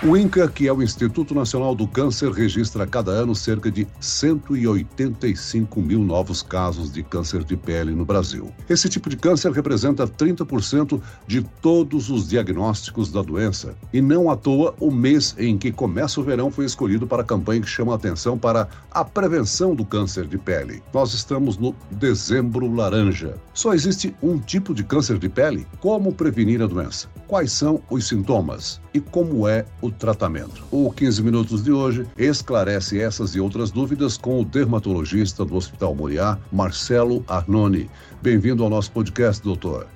O INCA, que é o Instituto Nacional do Câncer, registra cada ano cerca de 185 mil novos casos de câncer de pele no Brasil. Esse tipo de câncer representa 30% de todos os diagnósticos da doença. E não à toa, o mês em que começa o verão foi escolhido para a campanha que chama a atenção para a prevenção do câncer de pele. Nós estamos no Dezembro Laranja. Só existe um tipo de câncer de pele? Como prevenir a doença? Quais são os sintomas? E como é o tratamento. O 15 Minutos de hoje esclarece essas e outras dúvidas com o dermatologista do Hospital Moriá, Marcelo Arnone. Bem-vindo ao nosso podcast, doutor.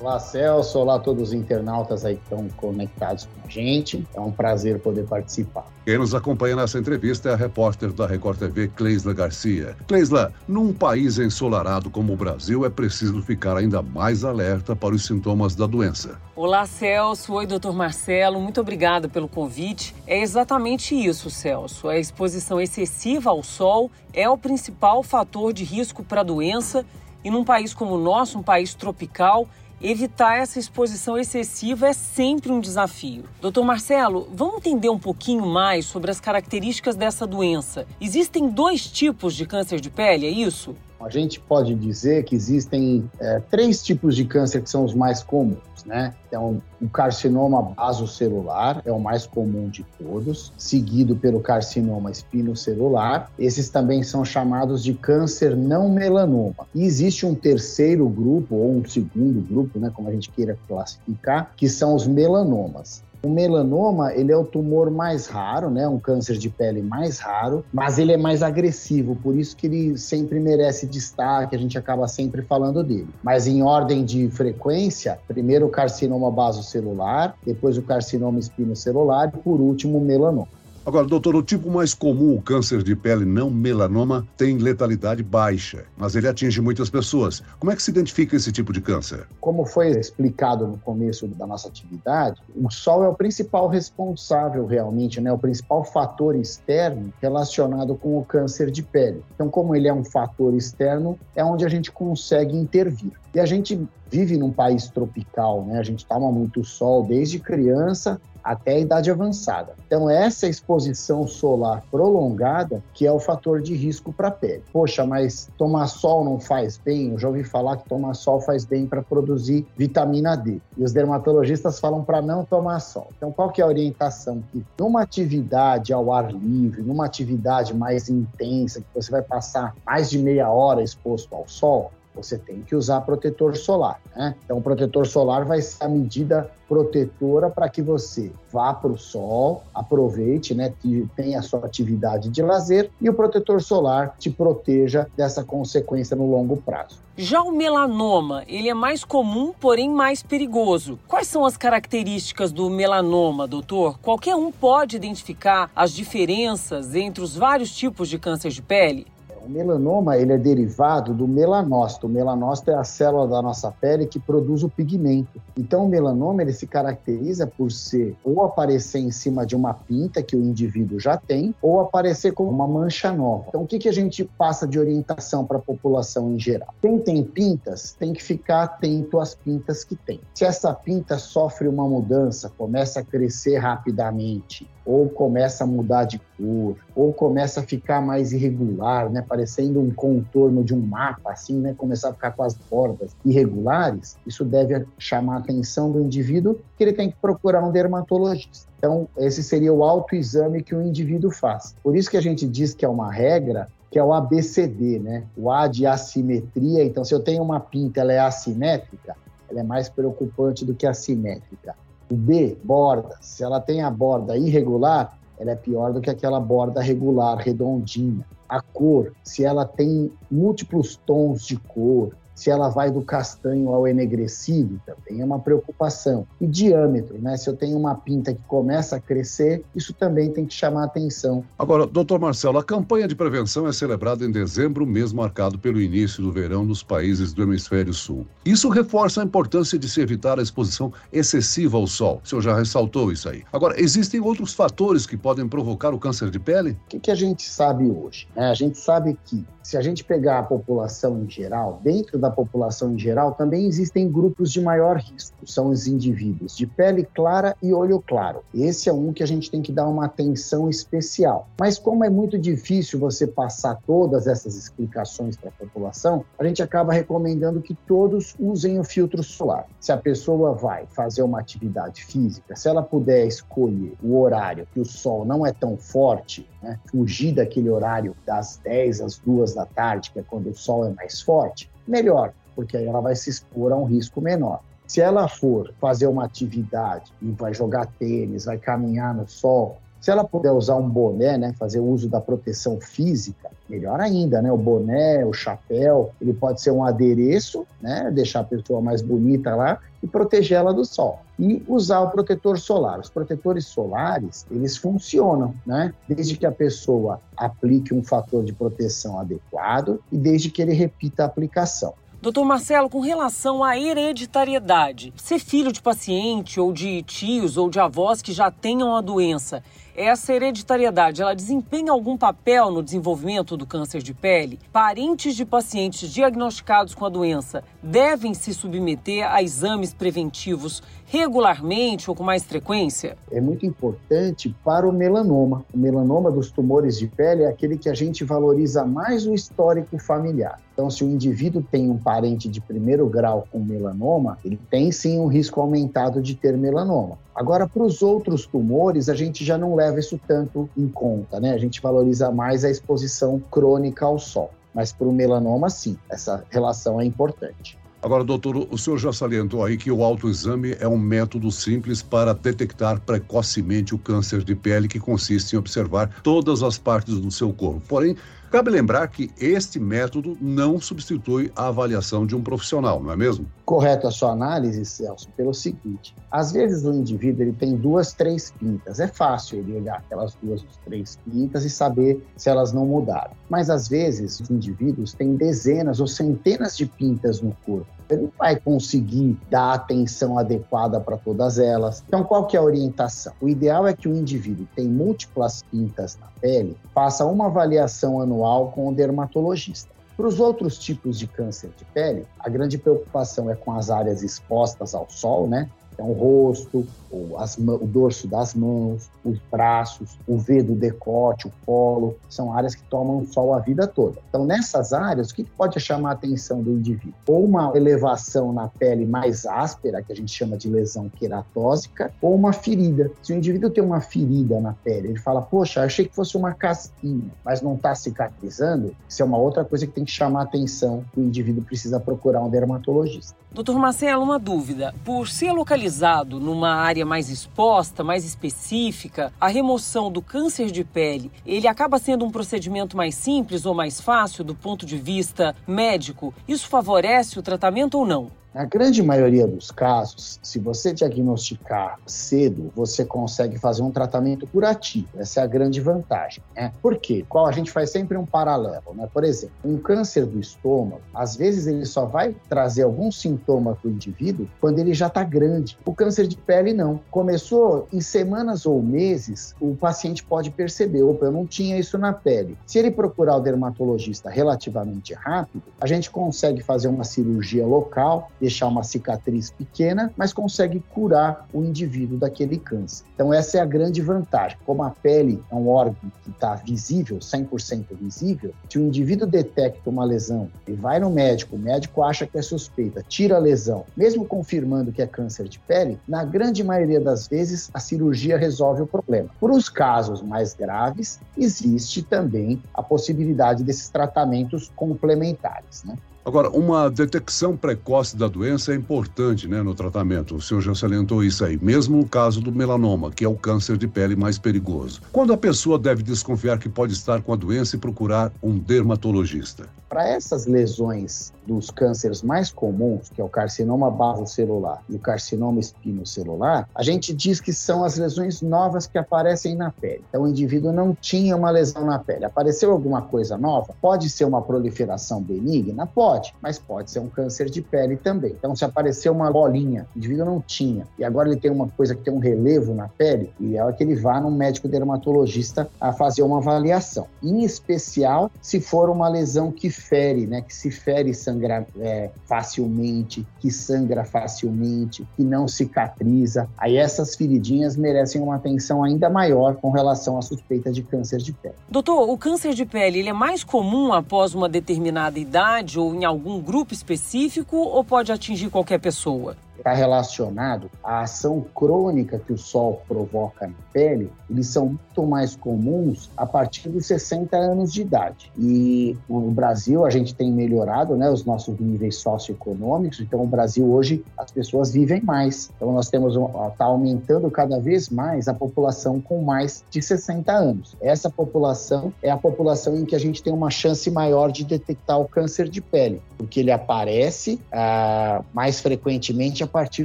Olá, Celso. Olá a todos os internautas aí que estão conectados com a gente. É um prazer poder participar. Quem nos acompanha nessa entrevista é a repórter da Record TV, Cleisla Garcia. Cleisla, num país ensolarado como o Brasil, é preciso ficar ainda mais alerta para os sintomas da doença. Olá, Celso. Oi, doutor Marcelo. Muito obrigada pelo convite. É exatamente isso, Celso. A exposição excessiva ao sol é o principal fator de risco para a doença. E num país como o nosso, um país tropical, Evitar essa exposição excessiva é sempre um desafio. Doutor Marcelo, vamos entender um pouquinho mais sobre as características dessa doença. Existem dois tipos de câncer de pele, é isso? A gente pode dizer que existem é, três tipos de câncer que são os mais comuns, né? Então, o carcinoma basocelular é o mais comum de todos, seguido pelo carcinoma espinocelular. Esses também são chamados de câncer não melanoma. E existe um terceiro grupo, ou um segundo grupo, né, como a gente queira classificar, que são os melanomas. O melanoma, ele é o tumor mais raro, né? Um câncer de pele mais raro, mas ele é mais agressivo, por isso que ele sempre merece destaque, a gente acaba sempre falando dele. Mas em ordem de frequência, primeiro o carcinoma basocelular, depois o carcinoma espinocelular e por último o melanoma. Agora, doutor, o tipo mais comum, o câncer de pele não melanoma, tem letalidade baixa, mas ele atinge muitas pessoas. Como é que se identifica esse tipo de câncer? Como foi explicado no começo da nossa atividade, o sol é o principal responsável realmente, né, o principal fator externo relacionado com o câncer de pele. Então, como ele é um fator externo, é onde a gente consegue intervir. E a gente vive num país tropical, né? A gente toma muito sol desde criança até a idade avançada. Então, essa exposição solar prolongada que é o fator de risco para a pele. Poxa, mas tomar sol não faz bem? Eu já ouvi falar que tomar sol faz bem para produzir vitamina D. E os dermatologistas falam para não tomar sol. Então, qual que é a orientação? Que numa atividade ao ar livre, numa atividade mais intensa, que você vai passar mais de meia hora exposto ao sol, você tem que usar protetor solar. Né? Então, o protetor solar vai ser a medida protetora para que você vá para o sol, aproveite, né, tenha a sua atividade de lazer e o protetor solar te proteja dessa consequência no longo prazo. Já o melanoma, ele é mais comum, porém mais perigoso. Quais são as características do melanoma, doutor? Qualquer um pode identificar as diferenças entre os vários tipos de câncer de pele? O melanoma ele é derivado do melanócito. O melanócito é a célula da nossa pele que produz o pigmento. Então, o melanoma ele se caracteriza por ser ou aparecer em cima de uma pinta que o indivíduo já tem, ou aparecer como uma mancha nova. Então, o que, que a gente passa de orientação para a população em geral? Quem tem pintas tem que ficar atento às pintas que tem. Se essa pinta sofre uma mudança, começa a crescer rapidamente, ou começa a mudar de cor, ou começa a ficar mais irregular, né, parecendo um contorno de um mapa, assim, né, começar a ficar com as bordas irregulares, isso deve chamar a atenção do indivíduo que ele tem que procurar um dermatologista. Então, esse seria o autoexame que o indivíduo faz. Por isso que a gente diz que é uma regra que é o ABCD, né? O A de assimetria. Então, se eu tenho uma pinta, ela é assimétrica, ela é mais preocupante do que assimétrica. B, borda. Se ela tem a borda irregular, ela é pior do que aquela borda regular, redondinha. A cor, se ela tem múltiplos tons de cor, se ela vai do castanho ao enegrecido, também é uma preocupação. E diâmetro, né? Se eu tenho uma pinta que começa a crescer, isso também tem que chamar atenção. Agora, doutor Marcelo, a campanha de prevenção é celebrada em dezembro, mês marcado pelo início do verão nos países do hemisfério sul. Isso reforça a importância de se evitar a exposição excessiva ao sol. O senhor já ressaltou isso aí. Agora, existem outros fatores que podem provocar o câncer de pele? O que, que a gente sabe hoje? É, a gente sabe que se a gente pegar a população em geral, dentro da população em geral também existem grupos de maior risco. São os indivíduos de pele clara e olho claro. Esse é um que a gente tem que dar uma atenção especial. Mas como é muito difícil você passar todas essas explicações para a população, a gente acaba recomendando que todos usem o filtro solar. Se a pessoa vai fazer uma atividade física, se ela puder escolher o horário que o sol não é tão forte, né, fugir daquele horário das 10 às 2 da tarde, que é quando o sol é mais forte, melhor, porque aí ela vai se expor a um risco menor. Se ela for fazer uma atividade e vai jogar tênis, vai caminhar no sol, se ela puder usar um boné, né, fazer uso da proteção física, melhor ainda, né? O boné, o chapéu, ele pode ser um adereço, né, deixar a pessoa mais bonita lá e proteger ela do sol. E usar o protetor solar. Os protetores solares, eles funcionam, né? Desde que a pessoa aplique um fator de proteção adequado e desde que ele repita a aplicação. Doutor Marcelo, com relação à hereditariedade, ser filho de paciente ou de tios ou de avós que já tenham a doença, essa hereditariedade, ela desempenha algum papel no desenvolvimento do câncer de pele? Parentes de pacientes diagnosticados com a doença devem se submeter a exames preventivos regularmente ou com mais frequência? É muito importante para o melanoma. O melanoma dos tumores de pele é aquele que a gente valoriza mais o histórico familiar. Então, se o indivíduo tem um parente de primeiro grau com melanoma, ele tem sim um risco aumentado de ter melanoma. Agora, para os outros tumores, a gente já não leva isso tanto em conta, né? A gente valoriza mais a exposição crônica ao sol. Mas para o melanoma, sim, essa relação é importante. Agora, doutor, o senhor já salientou aí que o autoexame é um método simples para detectar precocemente o câncer de pele, que consiste em observar todas as partes do seu corpo. Porém, Cabe lembrar que este método não substitui a avaliação de um profissional, não é mesmo? Correto a sua análise, Celso, pelo seguinte: às vezes o indivíduo ele tem duas, três pintas. É fácil ele olhar aquelas duas, três pintas e saber se elas não mudaram. Mas às vezes os indivíduos têm dezenas ou centenas de pintas no corpo ele não vai conseguir dar atenção adequada para todas elas. Então, qual que é a orientação? O ideal é que o indivíduo tem múltiplas pintas na pele, faça uma avaliação anual com o dermatologista. Para os outros tipos de câncer de pele, a grande preocupação é com as áreas expostas ao sol, né? Então, o rosto, o, as, o dorso das mãos, os braços, o V do decote, o colo, são áreas que tomam sol a vida toda. Então, nessas áreas, o que pode chamar a atenção do indivíduo? Ou uma elevação na pele mais áspera, que a gente chama de lesão queratósica, ou uma ferida. Se o indivíduo tem uma ferida na pele, ele fala, poxa, achei que fosse uma casquinha, mas não está cicatrizando, isso é uma outra coisa que tem que chamar a atenção, o indivíduo precisa procurar um dermatologista. Doutor Marcelo, uma dúvida. Por ser localizado numa área mais exposta, mais específica, a remoção do câncer de pele, ele acaba sendo um procedimento mais simples ou mais fácil do ponto de vista médico? Isso favorece o tratamento ou não? Na grande maioria dos casos, se você diagnosticar cedo, você consegue fazer um tratamento curativo. Essa é a grande vantagem. Né? Por quê? Qual a gente faz sempre um paralelo. Né? Por exemplo, um câncer do estômago, às vezes ele só vai trazer algum sintoma para o indivíduo quando ele já está grande. O câncer de pele não. Começou em semanas ou meses, o paciente pode perceber, opa, eu não tinha isso na pele. Se ele procurar o dermatologista relativamente rápido, a gente consegue fazer uma cirurgia local deixar uma cicatriz pequena, mas consegue curar o indivíduo daquele câncer. Então, essa é a grande vantagem. Como a pele é um órgão que está visível, 100% visível, se o indivíduo detecta uma lesão e vai no médico, o médico acha que é suspeita, tira a lesão, mesmo confirmando que é câncer de pele, na grande maioria das vezes a cirurgia resolve o problema. Por os casos mais graves, existe também a possibilidade desses tratamentos complementares. Né? Agora, uma detecção precoce da doença é importante né, no tratamento. O senhor já salientou isso aí, mesmo no caso do melanoma, que é o câncer de pele mais perigoso. Quando a pessoa deve desconfiar que pode estar com a doença e procurar um dermatologista? Para essas lesões dos cânceres mais comuns, que é o carcinoma celular e o carcinoma espinocelular, a gente diz que são as lesões novas que aparecem na pele. Então, o indivíduo não tinha uma lesão na pele. Apareceu alguma coisa nova? Pode ser uma proliferação benigna? Pode, mas pode ser um câncer de pele também. Então, se apareceu uma bolinha, o indivíduo não tinha, e agora ele tem uma coisa que tem um relevo na pele, e é que ele vá num médico dermatologista a fazer uma avaliação. Em especial, se for uma lesão que fere, né, que se fere sangra é, facilmente, que sangra facilmente, que não cicatriza. Aí essas feridinhas merecem uma atenção ainda maior com relação à suspeita de câncer de pele. Doutor, o câncer de pele ele é mais comum após uma determinada idade ou em algum grupo específico ou pode atingir qualquer pessoa? Está relacionado à ação crônica que o sol provoca na pele, eles são muito mais comuns a partir dos 60 anos de idade. E no Brasil a gente tem melhorado né, os nossos níveis socioeconômicos, então o Brasil hoje as pessoas vivem mais. Então nós temos está aumentando cada vez mais a população com mais de 60 anos. Essa população é a população em que a gente tem uma chance maior de detectar o câncer de pele, porque ele aparece ah, mais frequentemente a partir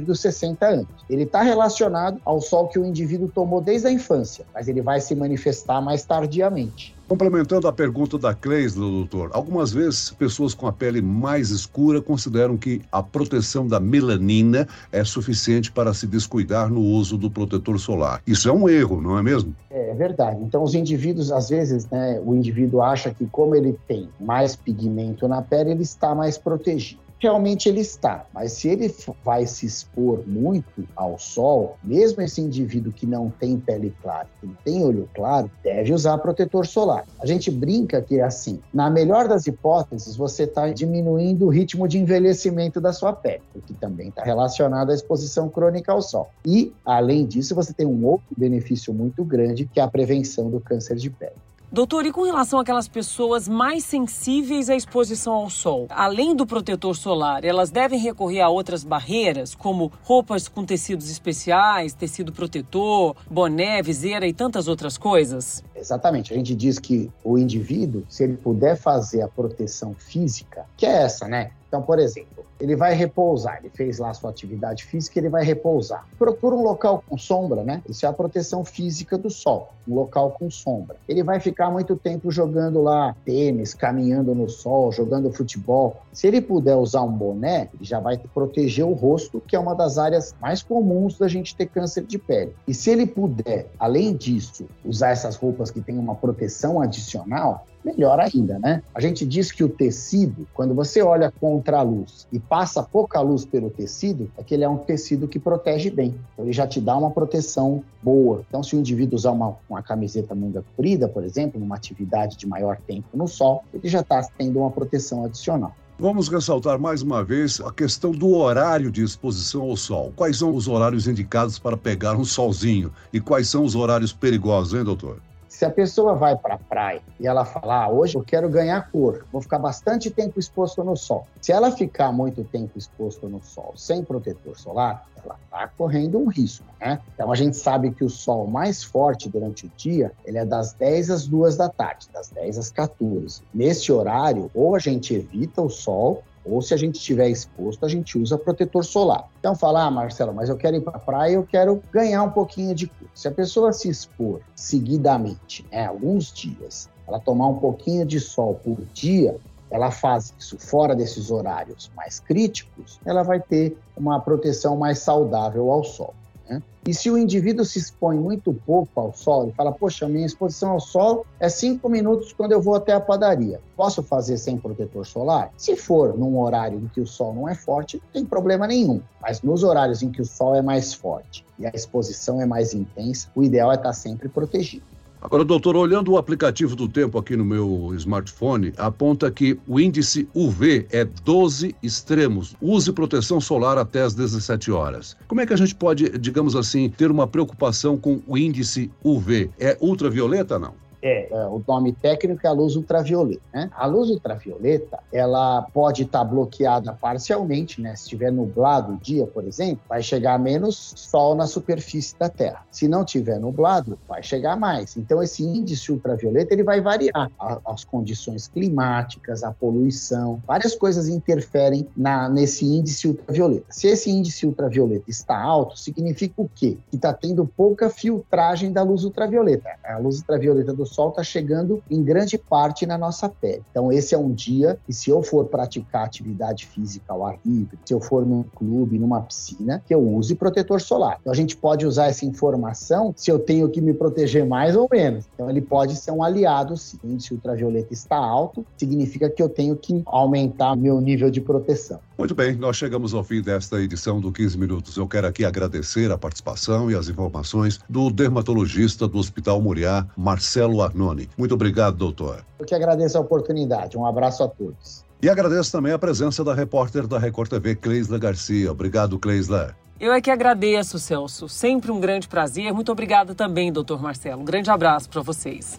dos 60 anos. Ele está relacionado ao sol que o indivíduo tomou desde a infância, mas ele vai se manifestar mais tardiamente. Complementando a pergunta da Cleis, doutor, algumas vezes pessoas com a pele mais escura consideram que a proteção da melanina é suficiente para se descuidar no uso do protetor solar. Isso é um erro, não é mesmo? É, é verdade. Então, os indivíduos, às vezes, né, o indivíduo acha que, como ele tem mais pigmento na pele, ele está mais protegido realmente ele está. Mas se ele vai se expor muito ao sol, mesmo esse indivíduo que não tem pele clara, que não tem olho claro, deve usar protetor solar. A gente brinca que é assim, na melhor das hipóteses, você está diminuindo o ritmo de envelhecimento da sua pele, o que também está relacionado à exposição crônica ao sol. E, além disso, você tem um outro benefício muito grande, que é a prevenção do câncer de pele. Doutor, e com relação àquelas pessoas mais sensíveis à exposição ao sol, além do protetor solar, elas devem recorrer a outras barreiras, como roupas com tecidos especiais, tecido protetor, boné, viseira e tantas outras coisas? Exatamente. A gente diz que o indivíduo, se ele puder fazer a proteção física, que é essa, né? Então, por exemplo, ele vai repousar, ele fez lá sua atividade física, ele vai repousar. Procura um local com sombra, né? Isso é a proteção física do sol, um local com sombra. Ele vai ficar muito tempo jogando lá tênis, caminhando no sol, jogando futebol. Se ele puder usar um boné, ele já vai proteger o rosto, que é uma das áreas mais comuns da gente ter câncer de pele. E se ele puder, além disso, usar essas roupas que têm uma proteção adicional, melhor ainda, né? A gente diz que o tecido, quando você olha contra a luz e passa pouca luz pelo tecido, é que ele é um tecido que protege bem. Então, ele já te dá uma proteção boa. Então, se o indivíduo usar uma, uma camiseta manga comprida, por exemplo, numa atividade de maior tempo no sol, ele já está tendo uma proteção adicional. Vamos ressaltar mais uma vez a questão do horário de exposição ao sol. Quais são os horários indicados para pegar um solzinho e quais são os horários perigosos, hein, doutor? Se a pessoa vai para a praia e ela falar, ah, hoje eu quero ganhar cor, vou ficar bastante tempo exposto no sol. Se ela ficar muito tempo exposto no sol sem protetor solar, ela está correndo um risco, né? Então a gente sabe que o sol mais forte durante o dia, ele é das 10 às 2 da tarde, das 10 às 14. Nesse horário, ou a gente evita o sol, ou se a gente estiver exposto, a gente usa protetor solar. Então fala, ah, Marcelo, mas eu quero ir para a praia, eu quero ganhar um pouquinho de cor. Se a pessoa se expor seguidamente, né, alguns dias, ela tomar um pouquinho de sol por dia, ela faz isso fora desses horários mais críticos, ela vai ter uma proteção mais saudável ao sol. Né? E se o indivíduo se expõe muito pouco ao sol, e fala, poxa, minha exposição ao sol é cinco minutos quando eu vou até a padaria. Posso fazer sem protetor solar? Se for num horário em que o sol não é forte, não tem problema nenhum. Mas nos horários em que o sol é mais forte e a exposição é mais intensa, o ideal é estar sempre protegido. Agora, doutor, olhando o aplicativo do tempo aqui no meu smartphone, aponta que o índice UV é 12 extremos. Use proteção solar até as 17 horas. Como é que a gente pode, digamos assim, ter uma preocupação com o índice UV? É ultravioleta, não? É, é, o nome técnico é a luz ultravioleta. Né? A luz ultravioleta, ela pode estar tá bloqueada parcialmente, né? Se estiver nublado o dia, por exemplo, vai chegar menos sol na superfície da Terra. Se não tiver nublado, vai chegar mais. Então, esse índice ultravioleta ele vai variar. As condições climáticas, a poluição, várias coisas interferem na, nesse índice ultravioleta. Se esse índice ultravioleta está alto, significa o quê? Que está tendo pouca filtragem da luz ultravioleta. A luz ultravioleta do Sol está chegando em grande parte na nossa pele. Então, esse é um dia que, se eu for praticar atividade física ao ar livre, se eu for num clube, numa piscina, que eu use protetor solar. Então, a gente pode usar essa informação se eu tenho que me proteger mais ou menos. Então, ele pode ser um aliado, se o ultravioleta está alto, significa que eu tenho que aumentar meu nível de proteção. Muito bem, nós chegamos ao fim desta edição do 15 Minutos. Eu quero aqui agradecer a participação e as informações do dermatologista do Hospital Muriá, Marcelo Arnone. Muito obrigado, doutor. Eu que agradeço a oportunidade. Um abraço a todos. E agradeço também a presença da repórter da Record TV, Cleisla Garcia. Obrigado, Cleisla. Eu é que agradeço, Celso. Sempre um grande prazer. Muito obrigada também, doutor Marcelo. Um grande abraço para vocês.